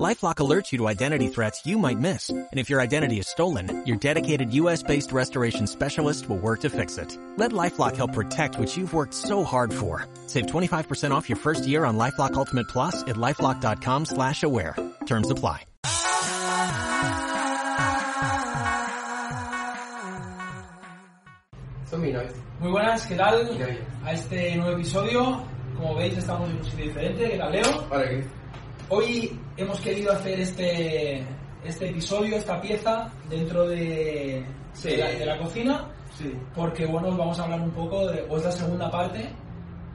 LifeLock alerts you to identity threats you might miss. And if your identity is stolen, your dedicated US-based restoration specialist will work to fix it. Let LifeLock help protect what you've worked so hard for. Save 25% off your first year on LifeLock Ultimate Plus at LifeLock.com slash aware. Terms apply. Muy buenas, ¿qué tal? A este nuevo episodio. Como veis, estamos en un sitio diferente. ¿Qué tal, Leo? Hola, Chris. Hoy hemos querido hacer este, este episodio, esta pieza, dentro de, Sí. de, la, de la cocina, Sí. porque bueno, os vamos a hablar un poco, de, o es la segunda parte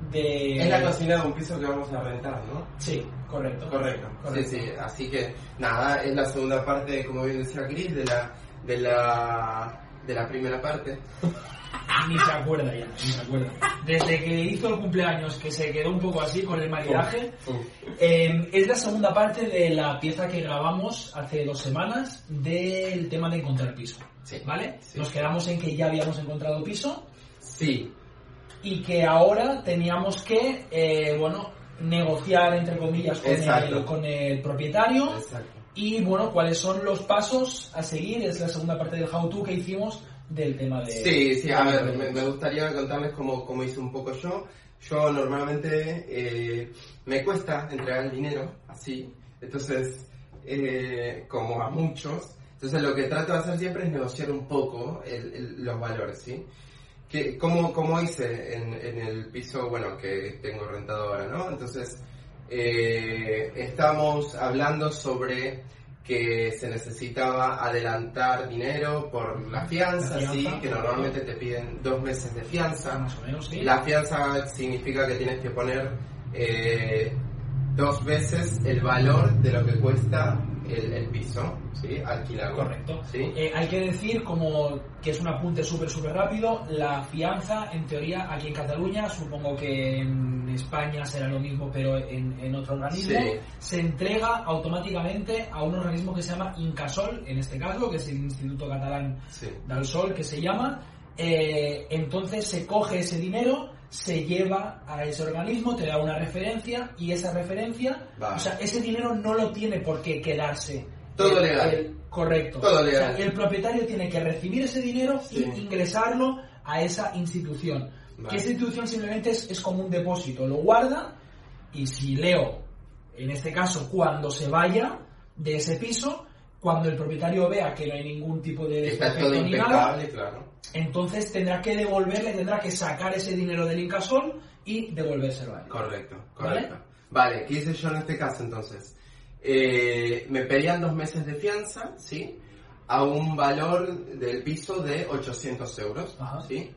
de... Es la cocina de un piso que vamos a rentar, ¿no? Sí, correcto. Correcto. Correcto. Sí, sí. Así que, nada, es la segunda parte, como bien decía Chris, de la, de la, de la primera parte. Ni se acuerda ya, ni se acuerda. Desde que hizo el cumpleaños, que se quedó un poco así con el maridaje, Eh, es la segunda parte de la pieza que grabamos hace dos semanas del tema de encontrar piso. Sí. ¿Vale? Sí. Nos quedamos en que ya habíamos encontrado piso Sí. y que ahora teníamos que, eh, bueno, negociar, entre comillas, con el, con el propietario. Exacto. Y, bueno, cuáles son los pasos a seguir. Es la segunda parte del how-to que hicimos del tema de... Sí, sí, a ver, me, me gustaría contarles cómo, cómo hice un poco yo. Yo normalmente eh, me cuesta entregar el dinero así, entonces, eh, como a muchos, entonces lo que trato de hacer siempre es negociar un poco el- el- los valores, ¿sí? Que, como, como hice en, en el piso, bueno, que tengo rentado ahora, ¿no? Entonces, eh, estamos hablando sobre que se necesitaba adelantar dinero por la fianza, La fianza, sí, que normalmente te piden dos meses de fianza. Más o menos, sí. La fianza significa que tienes que poner eh, dos veces el valor de lo que cuesta el, el piso, ¿sí? Alquilado. Correcto. ¿sí? Eh, hay que decir, como que es un apunte súper, súper rápido, la fianza, en teoría, aquí en Cataluña, supongo que en España será lo mismo, pero en, en otro organismo, Sí. se entrega automáticamente a un organismo que se llama Incasol, en este caso, que es el Instituto Catalán Sí. del Sol, que se llama. Eh, entonces se coge ese dinero, se lleva a ese organismo, te da una referencia y esa referencia, Vale. o sea, ese dinero no lo tiene por qué quedarse. Todo el- legal. el- correcto. Todo O sea, legal. el propietario tiene que recibir ese dinero Sí. y ingresarlo a esa institución. Vale. Que esa institución simplemente es, es como un depósito, lo guarda y si Leo, en este caso, cuando se vaya de ese piso, cuando el propietario vea que no hay ningún tipo de desperfecto ni nada, impecable, claro. entonces tendrá que devolverle, tendrá que sacar ese dinero del Incasol y devolvérselo a él. Correcto, correcto. Vale, ¿qué hice yo en este caso entonces? Eh, me pedían dos meses de fianza, ¿sí? A un valor del piso de 800 euros, Ajá. ¿sí?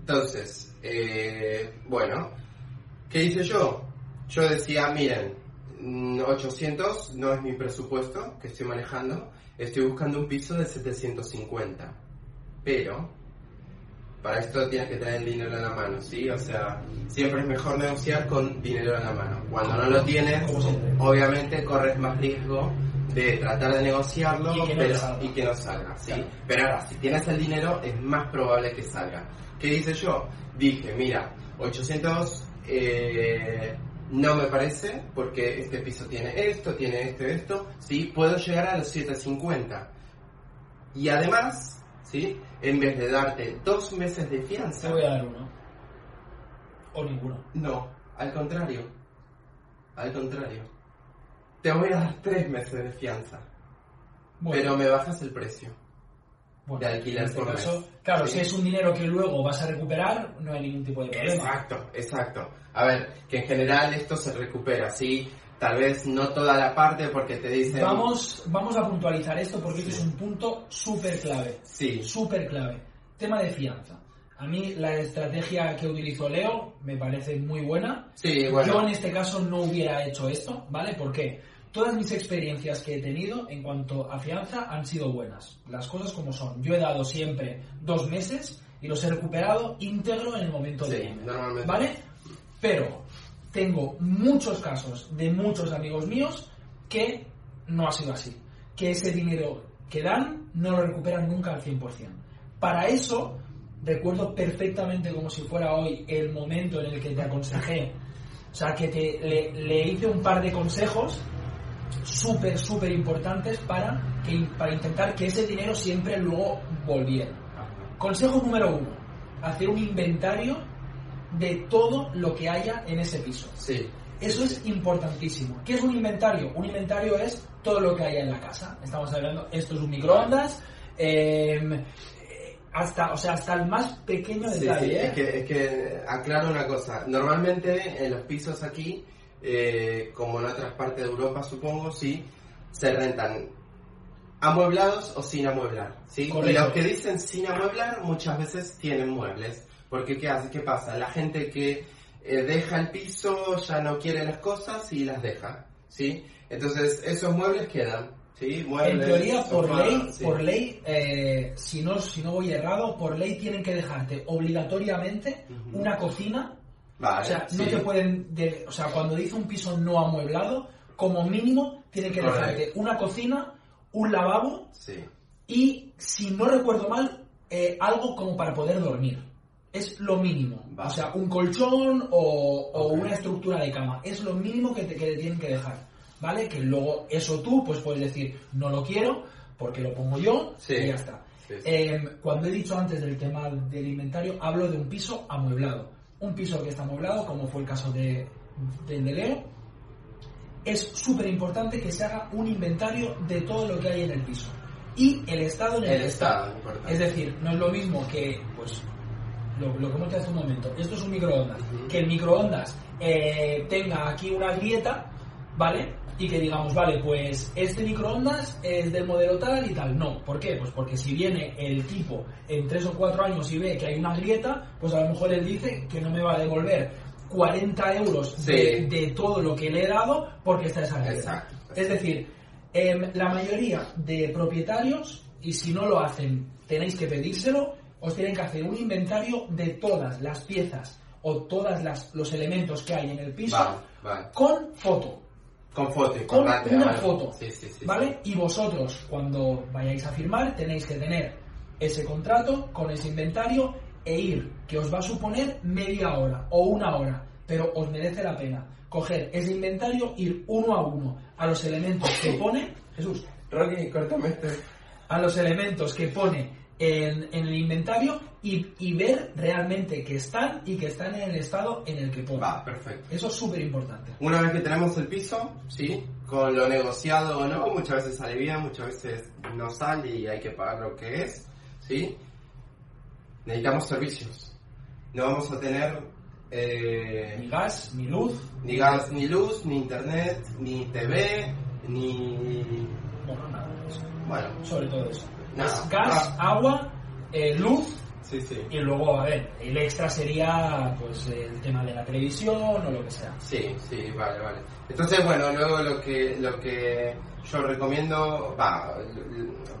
Entonces, eh, bueno, ¿qué hice yo? Yo decía, miren, 800 no es mi presupuesto que estoy manejando, estoy buscando un piso de 750, pero para esto tienes que tener dinero en la mano, ¿sí? O sea, siempre es mejor negociar con dinero en la mano. Cuando no lo tienes, obviamente corres más riesgo de tratar de negociarlo Y que no pero- salga. y que no salga, ¿sí? Claro. Pero ahora, si tienes el dinero, es más probable que salga. ¿Qué hice yo? Dije, mira, 800 eh, no me parece, porque este piso tiene esto, tiene esto, esto, ¿sí? Puedo llegar a los 750. Y además, ¿sí? En vez de darte dos meses de fianza, Te voy a dar uno. O ninguno. no, al contrario. Al contrario. Te voy a dar tres meses de fianza, Bueno, pero me bajas el precio. Bueno, de alquiler este por caso, mes. Claro, Sí. si es un dinero que luego vas a recuperar, no hay ningún tipo de problema. Exacto, exacto. A ver, que en general esto se recupera, ¿sí? Tal vez no toda la parte porque te dicen... Vamos, vamos a puntualizar esto porque Sí. este es un punto súper clave. Sí, Súper clave. Tema de fianza. A mí la estrategia que utilizó Leo me parece muy buena. sí, bueno. Yo en este caso no hubiera hecho esto, ¿vale? Porque todas mis experiencias que he tenido en cuanto a fianza han sido buenas. Las cosas como son. Yo he dado siempre dos meses y los he recuperado íntegro en el momento de Sí, irme, normalmente. ¿Vale? Pero tengo muchos casos de muchos amigos míos que no ha sido así. que ese dinero que dan no lo recuperan nunca al 100%. Para eso, recuerdo perfectamente como si fuera hoy el momento en el que te aconsejé, o sea, que te, le, le hice un par de consejos súper, súper importantes para, que, para intentar que ese dinero siempre luego volviera. Consejo número uno, hacer un inventario de todo lo que haya en ese piso. Sí. Eso es importantísimo. ¿Qué es un inventario? Un inventario es todo lo que haya en la casa. Estamos hablando, esto es un microondas, eh, hasta, o sea, hasta el más pequeño Sí, detalle. sí, ¿eh? es, que, es que aclaro una cosa. Normalmente en los pisos aquí, eh, como en otras partes de Europa supongo, sí, se rentan amueblados o sin amueblar. ¿sí? Y los que dicen sin amueblar muchas veces tienen muebles. Porque ¿qué hace? ¿Qué pasa? La gente que eh, deja el piso ya no quiere las cosas y las deja. ¿sí? Entonces esos muebles quedan. ¿sí? En Muebles, teoría, por sofás, ley, sí. por ley eh, si, no, si no voy errado, por ley tienen que dejarte obligatoriamente Ujú. una cocina. Vale, o sea, no te pueden. de- o sea, cuando dice un piso no amueblado, como mínimo tienen que Correcto. dejarte una cocina, un lavabo Sí. y, si no recuerdo mal, eh, algo como para poder dormir. Es lo mínimo. Vale. O sea, un colchón o, una estructura de cama. Es lo mínimo que te, que te tienen que dejar. ¿Vale? Que luego eso tú pues puedes decir, no lo quiero porque lo pongo yo Sí. y ya está. Sí. Eh, cuando he dicho antes del tema del inventario, hablo de un piso amueblado. Un piso que está amueblado, como fue el caso de, de Leo, es súper importante que se haga un inventario de todo lo que hay en el piso. Y el estado en el, estado. Es decir, no es lo mismo que, pues, lo, lo que hemos dicho hace un momento, esto es un microondas, que el microondas eh, tenga aquí una grieta, ¿vale? Y que digamos, vale, pues este microondas es del modelo tal y tal. No, ¿por qué? Pues porque si viene el tipo en tres o cuatro años y ve que hay una grieta, pues a lo mejor él dice que no me va a devolver 40 euros de, Sí. de todo lo que le he dado porque está esa grieta. Exacto. Es decir, em, la mayoría de propietarios, y si no lo hacen, tenéis que pedírselo, os tienen que hacer un inventario de todas las piezas o todos los elementos que hay en el piso Vale, vale. con foto. Con foto, Con importante, una vale. foto. Sí, sí, sí. ¿Vale? Y vosotros, cuando vayáis a firmar, tenéis que tener ese contrato con ese inventario e ir, que os va a suponer media hora o una hora, pero os merece la pena coger ese inventario, ir uno a uno a los elementos que pone, Jesús. Rocky, córtame este. a los elementos que pone en, en el inventario y, y ver realmente que están y que están en el estado en el que pone. Va, perfecto. Eso es súper importante. Una vez que tenemos el piso, sí, con lo negociado o no, muchas veces sale bien, muchas veces no sale y hay que pagar lo que es, sí. Necesitamos servicios. No vamos a tener eh, Ni gas, ni luz, ni gas, ni luz, ni internet, ni TV, ni... bueno, nada de eso. Bueno, sobre todo eso. Nada. Es gas, agua, eh, luz sí, sí. y luego, a ver, el extra sería pues el tema de la televisión o lo que sea. Sí, sí, vale, vale. Entonces, bueno, luego lo que, lo que yo recomiendo, va,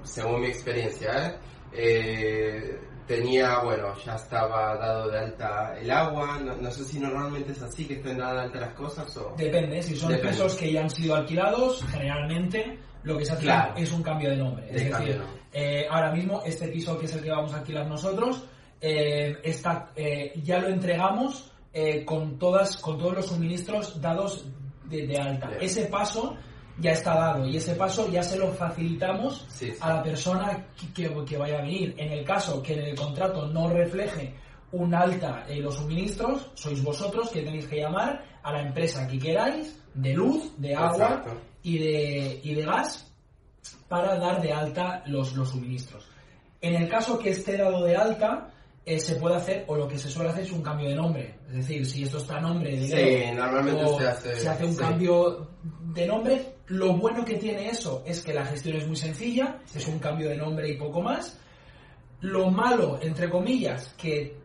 según mi experiencia, ¿eh? Eh, tenía, bueno, ya estaba dado de alta el agua, no, no sé si normalmente es así que estén dadas de alta las cosas o... Depende, si son Depende. pisos que ya han sido alquilados, generalmente lo que se hace Claro. es un cambio de nombre. Es decir, eh, ahora mismo este piso que es el que vamos a alquilar nosotros, eh, está, eh, ya lo entregamos eh, con, todas, con todos los suministros dados de, de alta. Bien. Ese paso ya está dado y ese paso ya se lo facilitamos Sí, sí. a la persona que, que- que vaya a venir. En el caso que en el contrato no refleje un alta en los suministros, sois vosotros que tenéis que llamar a la empresa que queráis, de luz, de agua Exacto. Y de, y de gas, para dar de alta los, los suministros. En el caso que esté dado de alta, eh, se puede hacer, o lo que se suele hacer es un cambio de nombre. Es decir, si esto está a nombre de Sí, normalmente o se hace- un sí. cambio de nombre. Lo bueno que tiene eso es que la gestión es muy sencilla, Sí. es un cambio de nombre y poco más. Lo malo, entre comillas, que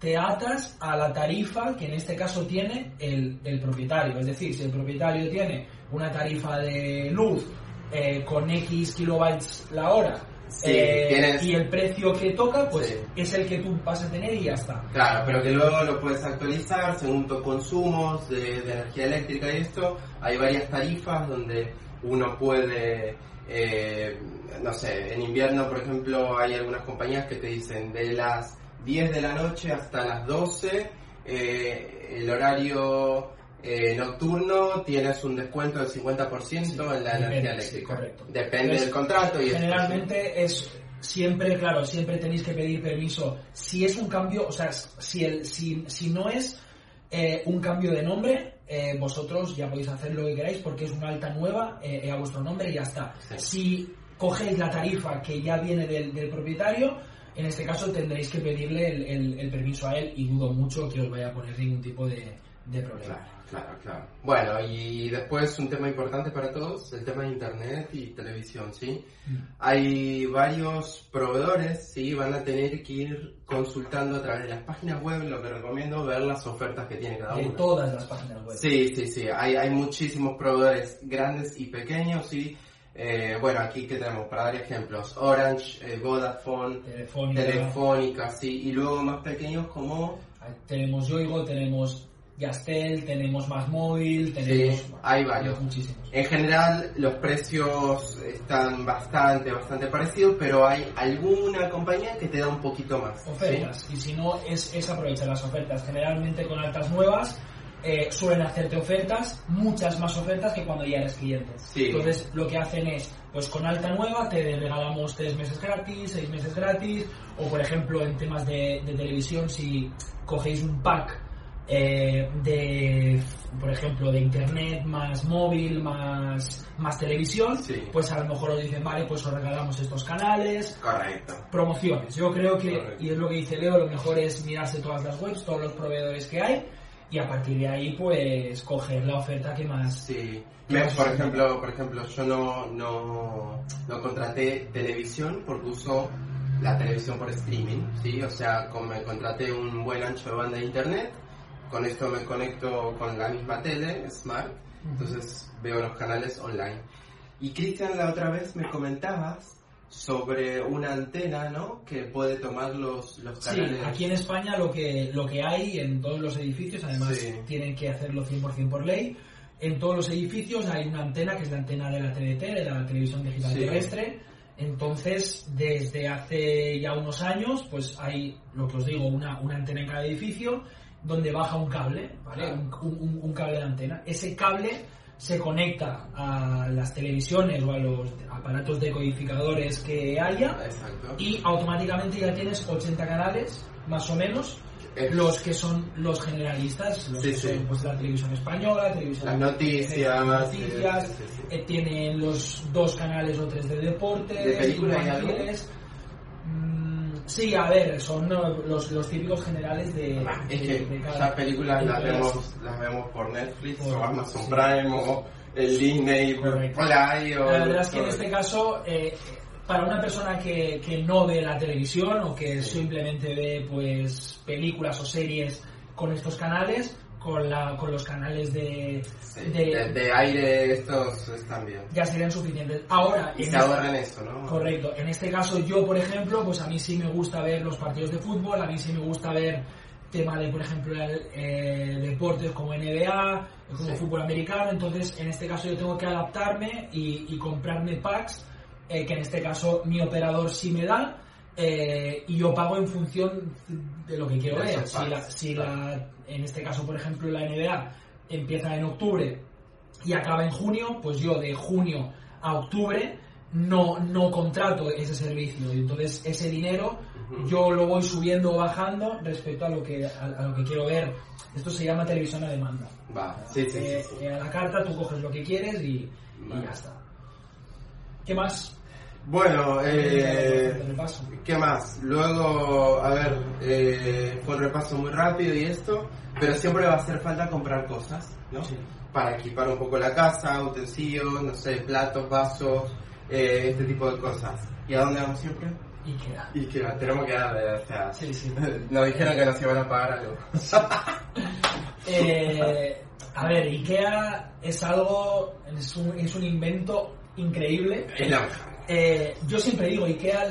te atas a la tarifa que en este caso tiene el, el propietario. Es decir, si el propietario tiene una tarifa de luz eh, con X kilobytes la hora Sí, eh, tienes- y el precio que toca, pues Sí. es el que tú vas a tener y ya está. Claro, pero que luego lo puedes actualizar según tus consumos de, de energía eléctrica y esto. Hay varias tarifas donde uno puede eh, no sé, en invierno, por ejemplo, hay algunas compañías que te dicen de las 10 de la noche hasta las 12, eh, el horario eh, nocturno tienes un descuento del 50% en la energía eléctrica. correcto. Depende del contrato y Generalmente es siempre, claro, siempre tenéis que pedir permiso. Si es un cambio, o sea, si, el, si, si no es eh, un cambio de nombre, eh, vosotros ya podéis hacer lo que queráis porque es una alta nueva eh, a vuestro nombre y ya está. Si cogéis la tarifa que ya viene del, del propietario, en este caso tendréis que pedirle el, el- el permiso a él y dudo mucho que os vaya a poner ningún tipo de, de problema. Claro, claro, claro. Bueno, y después un tema importante para todos, el tema de internet y televisión, ¿sí? Mm. Hay varios proveedores, ¿sí? Van a tener que ir consultando a través de las páginas web, lo que recomiendo, ver las ofertas que tiene cada De uno. todas las páginas web. Sí, sí, sí. Hay, hay muchísimos proveedores grandes y pequeños, ¿sí? Eh, bueno, aquí que tenemos, para dar ejemplos, Orange, eh, Vodafone, Telefónica. Telefónica, sí, y luego más pequeños como... Tenemos Yoigo, tenemos Yastel, tenemos Más Móvil, tenemos... Sí, hay varios. Muchísimos. En general los precios están bastante, bastante parecidos, pero hay alguna compañía que te da un poquito más. ¿sí? Ofertas. Y si no, es, es aprovechar las ofertas. Generalmente con altas nuevas eh, suelen hacerte ofertas, muchas más ofertas que cuando ya eres cliente. Sí. Entonces lo que hacen es, pues con alta nueva te regalamos tres meses gratis, seis meses gratis, o por ejemplo en temas de, de televisión si cogéis un pack eh, de, por ejemplo, de internet más móvil más, más televisión, Sí. pues a lo mejor os dicen, vale, pues os regalamos estos canales, Correcto. promociones. Yo creo que, Correcto. y es lo que dice Leo, lo mejor es mirarse todas las webs, todos los proveedores que hay, y a partir de ahí, pues, coger la oferta que más... Sí. Por ejemplo, por ejemplo, yo no, no, no contraté televisión porque uso la televisión por streaming, ¿sí? O sea, como me contraté un buen ancho de banda de internet, con esto me conecto con la misma tele, Smart, entonces veo los canales online. Y Cristian, la otra vez me comentabas sobre una antena, ¿no? Que puede tomar los, los Sí, canales. aquí en España lo que, lo que hay en todos los edificios, además Sí. tienen que hacerlo 100% por ley, en todos los edificios hay una antena que es la antena de la TDT, de la televisión digital Sí. terrestre. Entonces, desde hace ya unos años, pues hay, lo que os digo, una, una antena en cada edificio donde baja un cable, ¿vale? Claro. Un, un- un cable de antena. Ese cable se conecta a las televisiones o a los aparatos decodificadores que haya Exacto. y automáticamente ya tienes 80 canales, más o menos, Es- los que son los generalistas, los Sí, que sí. son pues, la televisión española, televisión Las noticias, noticias, sí, sí, eh, tienen los dos canales o tres de deportes, ¿De película hay algo? infantiles. Mm, sí, a ver, son los, los típicos generales de, Ah, Es de- que esas películas las vemos, las vemos por Netflix Por- o Amazon sí. Prime o el Disney. Play o... La verdad es que en este caso, eh, para una persona que, que no ve la televisión o que Sí. simplemente ve pues películas o series con estos canales, con, la, con los canales de, Sí, de- de, de aire estos están bien. ya serían suficientes. Ahora, Y se este- ahorran eso, ¿no? Correcto. En este caso, yo, por ejemplo, pues a mí sí me gusta ver los partidos de fútbol, a mí sí me gusta ver tema de, por ejemplo, el, eh, deportes como NBA, como Sí. fútbol americano. Entonces, en este caso, yo tengo que adaptarme y, y comprarme packs, eh, que en este caso mi operador sí me da. Eh, y yo pago en función de lo que quiero De ver. Si, la, si la- en este caso, por ejemplo, la NBA empieza en octubre y acaba en junio, pues yo de junio a octubre no, no contrato ese servicio. Y entonces ese dinero yo lo voy subiendo o bajando respecto a lo que, a, a lo que quiero ver. Esto se llama televisión a demanda. Va, sí, sí, Eh, sí, sí. eh, a la carta tú coges lo que quieres y, y ya está. ¿Qué más? Bueno, eh. ¿qué más? Luego, a ver, eh, fue un repaso muy rápido y esto, pero siempre va a hacer falta comprar cosas, ¿no? Sí. Para equipar un poco la casa, utensilios, no sé, platos, vasos, eh, este tipo de cosas. ¿Y a dónde vamos siempre? Ikea. Y que tenemos que dar, o sea, Sí, sí. nos dijeron que nos iban a pagar algo. Eh, a ver, Ikea es algo, es un, es un invento increíble. es la mejor. Eh, yo siempre digo, Ikea,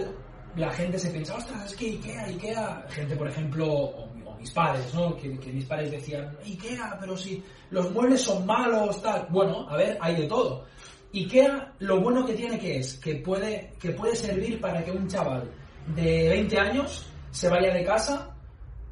la gente se piensa, ostras, es que Ikea, Ikea, gente por ejemplo, o, o mis padres, ¿no? Que, que mis padres decían, Ikea, pero si los muebles son malos, tal. Bueno, a ver, hay de todo. IKEA lo bueno que tiene que es que puede, que puede servir para que un chaval de 20 años se vaya de casa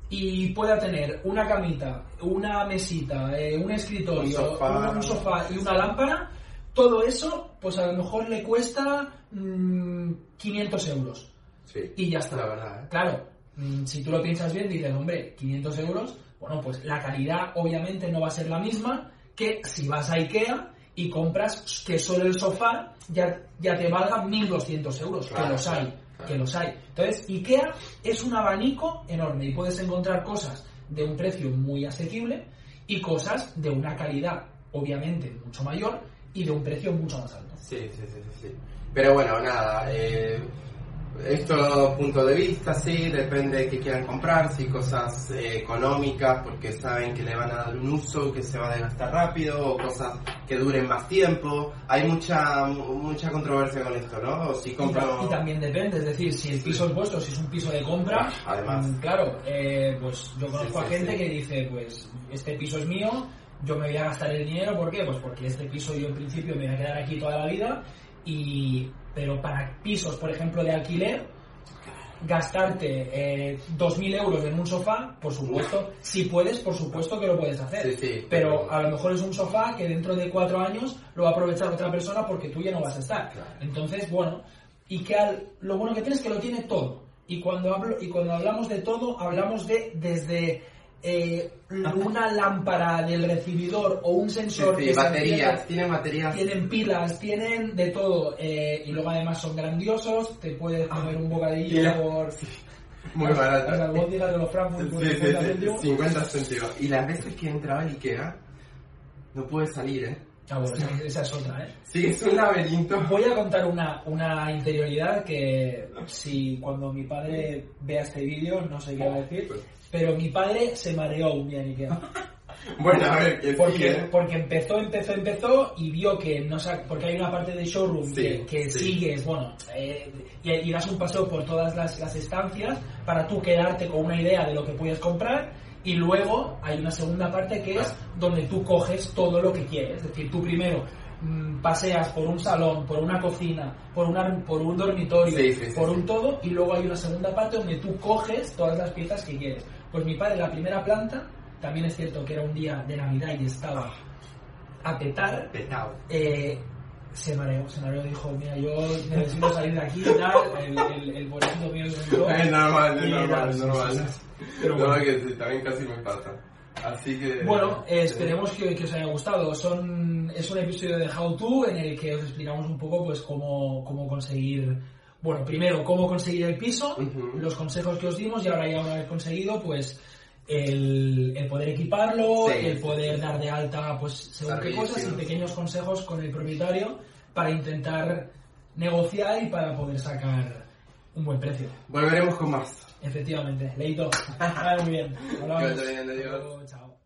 y pueda tener una camita, una mesita, eh, un escritorio, Un sofá. un sofá y una lámpara, todo eso, pues a lo mejor le cuesta mm, 500 euros. Sí. Y ya está. La verdad, ¿eh? Claro, mm, si tú lo piensas bien, dices, hombre, 500 euros, bueno, pues la calidad obviamente no va a ser la misma que si vas a Ikea y compras que solo el sofá ya, ya te valga 1.200 euros, que los hay, claro. que los hay. Entonces, Ikea es un abanico enorme y puedes encontrar cosas de un precio muy asequible y cosas de una calidad obviamente mucho mayor y de un precio mucho más alto. Sí, sí, sí, sí, sí. Pero bueno, nada, eh, esto punto de vista, sí, depende de qué quieran comprar, si cosas eh, económicas porque saben que le van a dar un uso que se va a desgastar rápido, o cosas que duren más tiempo. Hay mucha mucha controversia con esto, ¿no? O si Y, compro... ta- y también depende, es decir, si el piso es vuestro, si es un piso de compra, además. mm, claro, eh, pues yo conozco Sí, a sí, gente sí. que dice, pues este piso es mío, yo me voy a gastar el dinero, ¿por qué? Pues porque este piso yo en principio me voy a quedar aquí toda la vida, y pero para pisos, por ejemplo, de alquiler, gastarte eh, 2.000 euros en un sofá, por supuesto, si puedes, por supuesto que lo puedes hacer. Sí, sí, pero a lo mejor es un sofá que dentro de cuatro años lo va a aprovechar otra persona porque tú ya no vas a estar. Claro. Entonces, bueno, y que al- lo bueno que tiene es que lo tiene todo. Y cuando, hablo, y cuando hablamos de todo, hablamos de desde eh, una lámpara del recibidor o un Sí, sensor sí, que se baterías, tienen baterías. tienen pilas, tienen de todo. eh, y luego además son grandiosos, te puedes comer un bocadillo la- por Muy las baratas. albóndigas de los Frankfurt por Sí, sí, 50 sí, céntimos. 50 céntimos. Y las veces que entraba a Ikea, no pude salir, ¿eh? Ah, bueno, esa, es otra, ¿eh? Sí, es un laberinto. Voy a contar una, una interioridad que si cuando mi padre vea este vídeo no sé qué va a decir, pero mi padre se mareó un día en Ikea. Bueno, a ver, que Porque, ¿eh? porque empezó, empezó, empezó y vio que no sa- porque hay una parte de showroom Sí, que, que sí. sigues, bueno, eh, y, y das un paseo por todas las, las estancias para tú quedarte con una idea de lo que puedes comprar y luego hay una segunda parte que es donde tú coges todo lo que quieres, es decir, tú primero mm, paseas por un salón, por una cocina, por, una, por un dormitorio, Sí, sí, sí, por un todo y luego hay una segunda parte donde tú coges todas las piezas que quieres. Pues mi padre, la primera planta, también es cierto que era un día de Navidad y estaba a petar, Petao. eh, se mareó, se mareó, dijo, mira, yo necesito salir de aquí y tal, el, el, el mío se entró. Es normal, es normal, es normal. Pero no, bueno. que sí, también casi me pasa. Así que... Bueno, eh, esperemos que, que os haya gustado. Son, es un episodio de How To en el que os explicamos un poco pues cómo, cómo conseguir, bueno, primero cómo conseguir el piso, los consejos que os dimos y ahora ya una vez conseguido, pues el, el poder equiparlo, Sí, el poder dar de alta pues según qué cosas y pequeños consejos con el propietario para intentar negociar y para poder sacar un buen precio. Volveremos con más. Efectivamente, Leito. Vale, muy bien. Hablamos. Chao.